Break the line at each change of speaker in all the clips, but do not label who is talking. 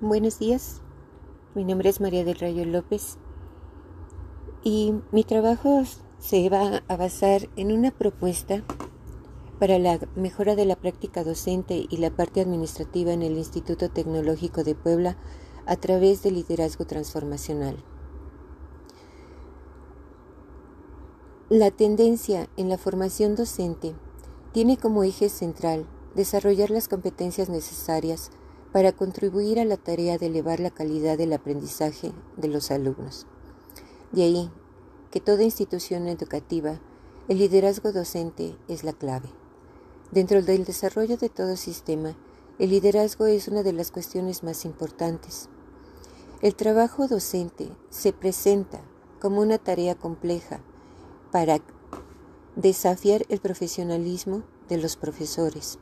Buenos días, mi nombre es María del Rayo López y mi trabajo se va a basar en una propuesta para la mejora de la práctica docente y la parte administrativa en el Instituto Tecnológico de Puebla a través del liderazgo transformacional. La tendencia en la formación docente tiene como eje central desarrollar las competencias necesarias para contribuir a la tarea de elevar la calidad del aprendizaje de los alumnos. De ahí que toda institución educativa, el liderazgo docente es la clave. Dentro del desarrollo de todo sistema, el liderazgo es una de las cuestiones más importantes. El trabajo docente se presenta como una tarea compleja para desafiar el profesionalismo de los profesores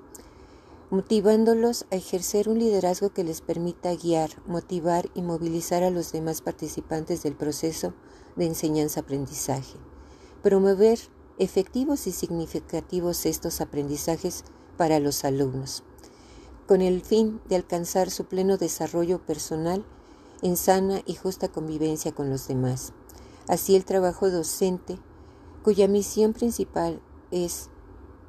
motivándolos a ejercer un liderazgo que les permita guiar, motivar y movilizar a los demás participantes del proceso de enseñanza-aprendizaje, promover efectivos y significativos estos aprendizajes para los alumnos, con el fin de alcanzar su pleno desarrollo personal en sana y justa convivencia con los demás. Así el trabajo docente, cuya misión principal es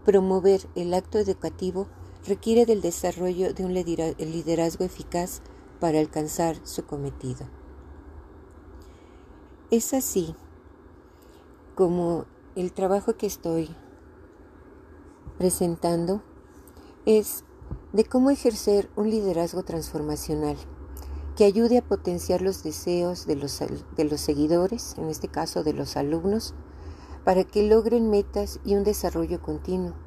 promover el acto educativo requiere del desarrollo de un liderazgo eficaz para alcanzar su cometido. Es así como el trabajo que estoy presentando es de cómo ejercer un liderazgo transformacional que ayude a potenciar los deseos de los, de los seguidores, en este caso de los alumnos, para que logren metas y un desarrollo continuo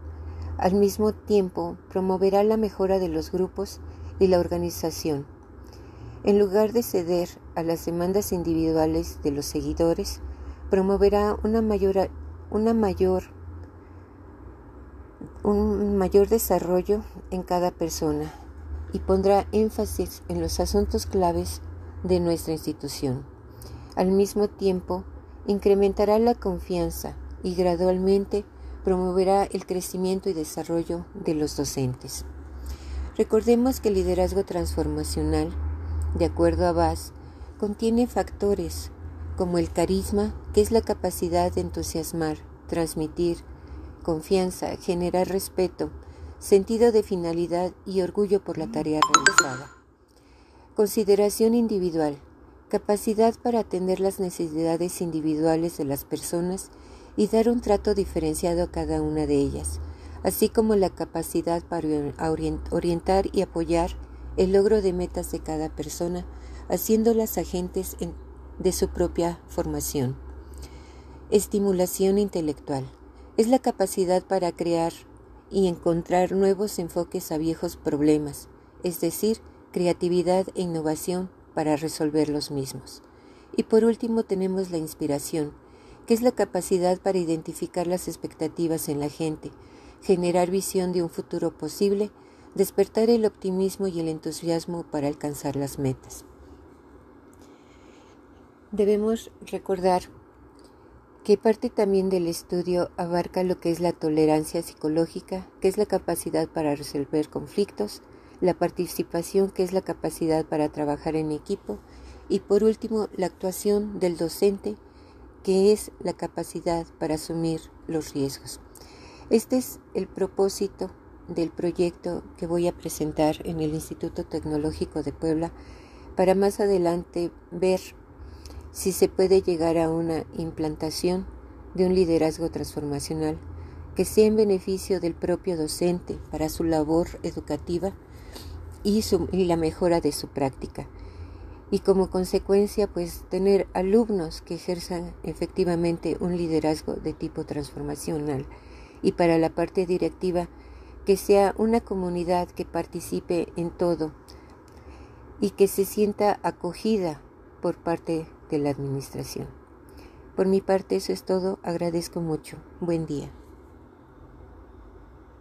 al mismo tiempo, promoverá la mejora de los grupos y la organización. En lugar de ceder a las demandas individuales de los seguidores, promoverá una mayor, una mayor, un mayor desarrollo en cada persona y pondrá énfasis en los asuntos claves de nuestra institución. Al mismo tiempo, incrementará la confianza y gradualmente promoverá el crecimiento y desarrollo de los docentes. Recordemos que el liderazgo transformacional, de acuerdo a Bass, contiene factores como el carisma, que es la capacidad de entusiasmar, transmitir, confianza, generar respeto, sentido de finalidad y orgullo por la tarea realizada. Consideración individual, capacidad para atender las necesidades individuales de las personas y dar un trato diferenciado a cada una de ellas, así como la capacidad para orientar y apoyar el logro de metas de cada persona, haciéndolas agentes de su propia formación. Estimulación intelectual es la capacidad para crear y encontrar nuevos enfoques a viejos problemas, es decir, creatividad e innovación para resolver los mismos. Y por último tenemos la inspiración, que es la capacidad para identificar las expectativas en la gente, generar visión de un futuro posible, despertar el optimismo y el entusiasmo para alcanzar las metas. Debemos recordar que parte también del estudio abarca lo que es la tolerancia psicológica, que es la capacidad para resolver conflictos, la participación, que es la capacidad para trabajar en equipo, y por último, la actuación del docente, que es la capacidad para asumir los riesgos. Este es el propósito del proyecto que voy a presentar en el Instituto Tecnológico de Puebla para más adelante ver si se puede llegar a una implantación de un liderazgo transformacional que sea en beneficio del propio docente para su labor educativa y, y la mejora de su práctica y como consecuencia pues tener alumnos que ejerzan efectivamente un liderazgo de tipo transformacional y para la parte directiva que sea una comunidad que participe en todo y que se sienta acogida por parte de la administración. Por mi parte eso es todo, agradezco mucho. Buen día.